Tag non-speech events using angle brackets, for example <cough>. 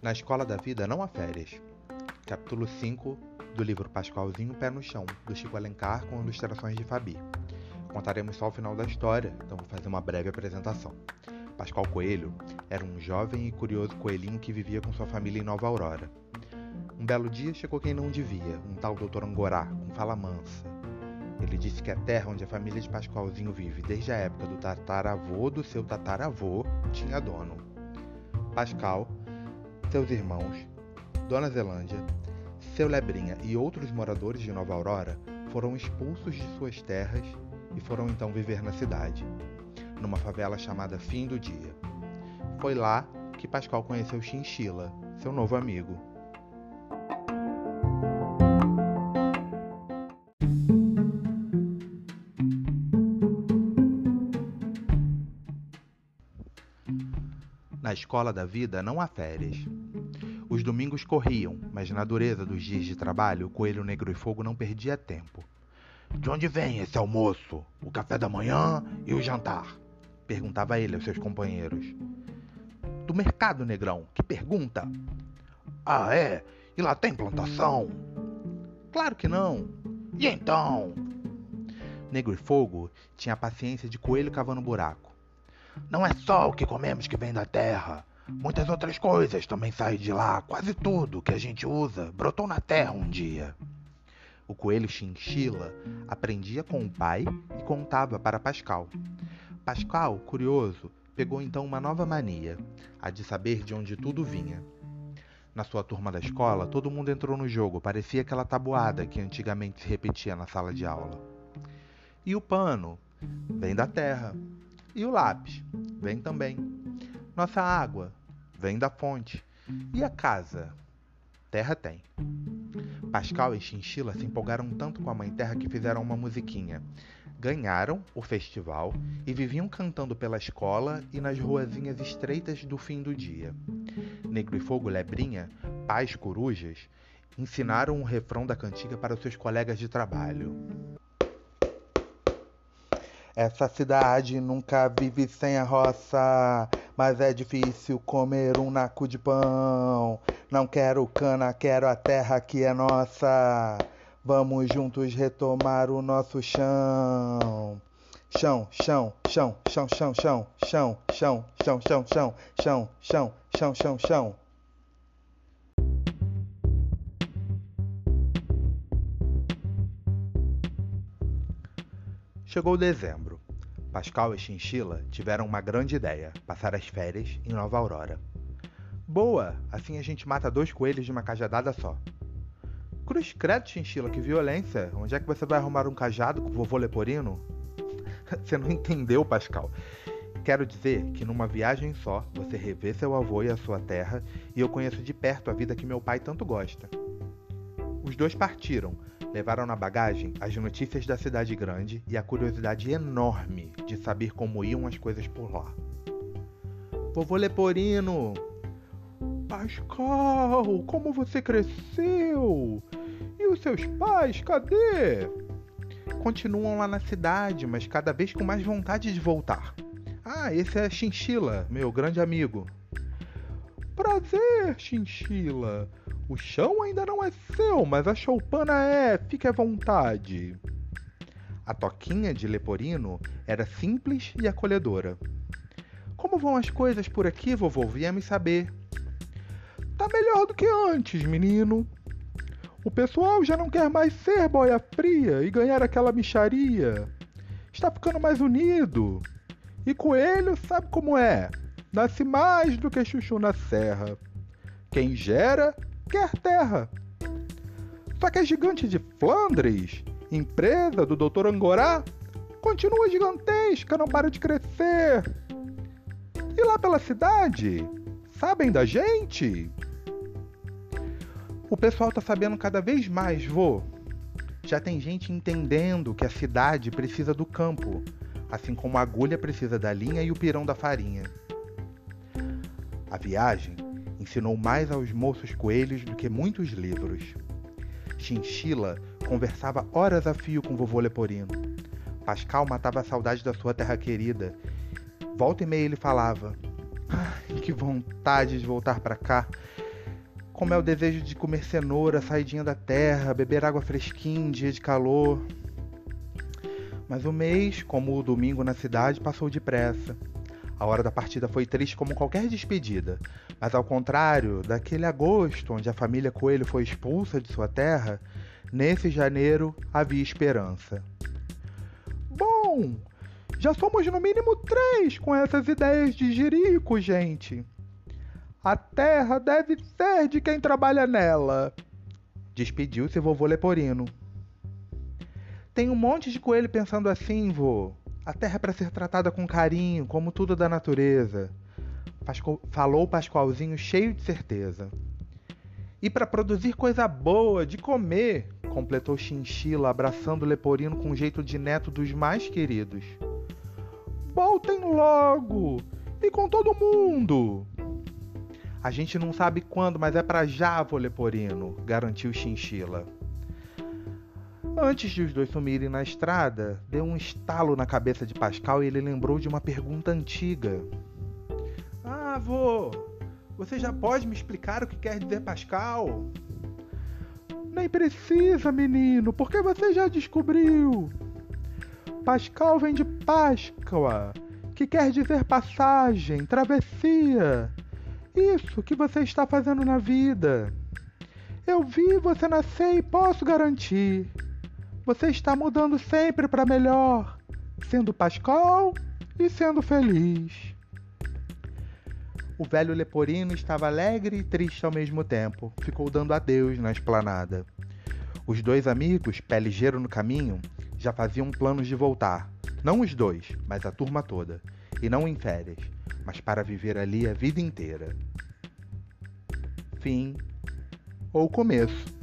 Na Escola da Vida não há férias. Capítulo 5 do livro Pascoalzinho Pé no Chão, do Chico Alencar, com ilustrações de Fabi. Contaremos só o final da história, então vou fazer uma breve apresentação. Pascoal Coelho era um jovem e curioso coelhinho que vivia com sua família em Nova Aurora. Um belo dia chegou quem não devia, um tal doutor Angorá, com fala mansa. Ele disse que a terra onde a família de Pascoalzinho vive desde a época do tataravô do seu tataravô tinha dono. Pascal seus irmãos, Dona Zelândia, seu Lebrinha e outros moradores de Nova Aurora foram expulsos de suas terras e foram então viver na cidade, numa favela chamada Fim do Dia. Foi lá que Pascal conheceu Chinchila, seu novo amigo. Na escola da vida não há férias. Os domingos corriam, mas na dureza dos dias de trabalho, o coelho negro e fogo não perdia tempo. De onde vem esse almoço, o café da manhã e o jantar? Perguntava ele aos seus companheiros. Do mercado, negrão. Que pergunta? Ah, é? E lá tem plantação? Claro que não. E então? Negro e Fogo tinha a paciência de coelho cavando buraco. Não é só o que comemos que vem da terra. Muitas outras coisas também saem de lá. Quase tudo que a gente usa brotou na terra um dia. O coelho chinchila aprendia com o pai e contava para Pascal. Pascal, curioso, pegou então uma nova mania, a de saber de onde tudo vinha. Na sua turma da escola, todo mundo entrou no jogo, parecia aquela tabuada que antigamente se repetia na sala de aula. E o pano? Vem da terra. E o lápis? Vem também. Nossa água? Vem da fonte. E a casa? Terra tem. Pascal e Chinchila se empolgaram tanto com a Mãe Terra que fizeram uma musiquinha. Ganharam o festival e viviam cantando pela escola e nas ruazinhas estreitas do fim do dia. Negro e Fogo Lebrinha, pais corujas, ensinaram o refrão da cantiga para os seus colegas de trabalho. Essa cidade nunca vive sem a roça, mas é difícil comer um naco de pão. Não quero cana, quero a terra que é nossa. Vamos juntos retomar o nosso chão. Chão, chão, chão, chão, chão, chão, chão, chão, chão, chão, chão, chão, chão, chão, chão, chão. Chegou dezembro. Pascal e Chinchila tiveram uma grande ideia: passar as férias em Nova Aurora. Boa! Assim a gente mata dois coelhos de uma cajadada só. Cruz credo, Chinchila, que violência! Onde é que você vai arrumar um cajado com o vovô Leporino? <laughs> você não entendeu, Pascal. Quero dizer que numa viagem só você revê seu avô e a sua terra, e eu conheço de perto a vida que meu pai tanto gosta. Os dois partiram, levaram na bagagem as notícias da cidade grande e a curiosidade enorme de saber como iam as coisas por lá. Vovô Leporino! Pascal, como você cresceu? E os seus pais, cadê? Continuam lá na cidade, mas cada vez com mais vontade de voltar. Ah, esse é Chinchila, meu grande amigo. Prazer, Chinchila. O chão ainda não é seu, mas a choupana é. Fique à vontade. A toquinha de Leporino era simples e acolhedora. Como vão as coisas por aqui, vovô? Viemos saber. Tá melhor do que antes, menino. O pessoal já não quer mais ser boia fria e ganhar aquela micharia. Está ficando mais unido. E coelho sabe como é. Nasce mais do que chuchu na serra. Quem gera quer terra. Só que a gigante de Flandres, empresa do Dr. Angorá, continua gigantesca, não para de crescer. E lá pela cidade, sabem da gente? O pessoal tá sabendo cada vez mais, vô. Já tem gente entendendo que a cidade precisa do campo, assim como a agulha precisa da linha e o pirão da farinha. A viagem ensinou mais aos moços coelhos do que muitos livros. Chinchila conversava horas a fio com vovô Leporino. Pascal matava a saudade da sua terra querida. Volta e meia ele falava: Ai, que vontade de voltar para cá. Como é o desejo de comer cenoura, saidinha da terra, beber água fresquinha em dia de calor. Mas o mês, como o domingo na cidade, passou depressa. A hora da partida foi triste como qualquer despedida, mas ao contrário daquele agosto onde a família Coelho foi expulsa de sua terra, nesse janeiro havia esperança. Bom, já somos no mínimo três com essas ideias de jirico, gente. A terra deve ser de quem trabalha nela. Despediu-se vovô Leporino. Tem um monte de coelho pensando assim, vô. A terra é para ser tratada com carinho, como tudo da natureza. Pasco... Falou Pascoalzinho cheio de certeza. E para produzir coisa boa, de comer, completou Chinchila, abraçando Leporino com jeito de neto dos mais queridos. Voltem logo! E com todo mundo! A gente não sabe quando, mas é para já, Leporino, garantiu Chinchila. Antes de os dois sumirem na estrada, deu um estalo na cabeça de Pascal e ele lembrou de uma pergunta antiga. Ah, vô, você já pode me explicar o que quer dizer Pascal? Nem precisa, menino, porque você já descobriu. Pascal vem de Páscoa, que quer dizer passagem, travessia. Isso que você está fazendo na vida. Eu vi você nascer e posso garantir. Você está mudando sempre para melhor, sendo Pascal e sendo feliz. O velho leporino estava alegre e triste ao mesmo tempo. Ficou dando adeus na esplanada. Os dois amigos, pé ligeiro no caminho, já faziam planos de voltar. Não os dois, mas a turma toda. E não em férias, mas para viver ali a vida inteira. Fim ou começo.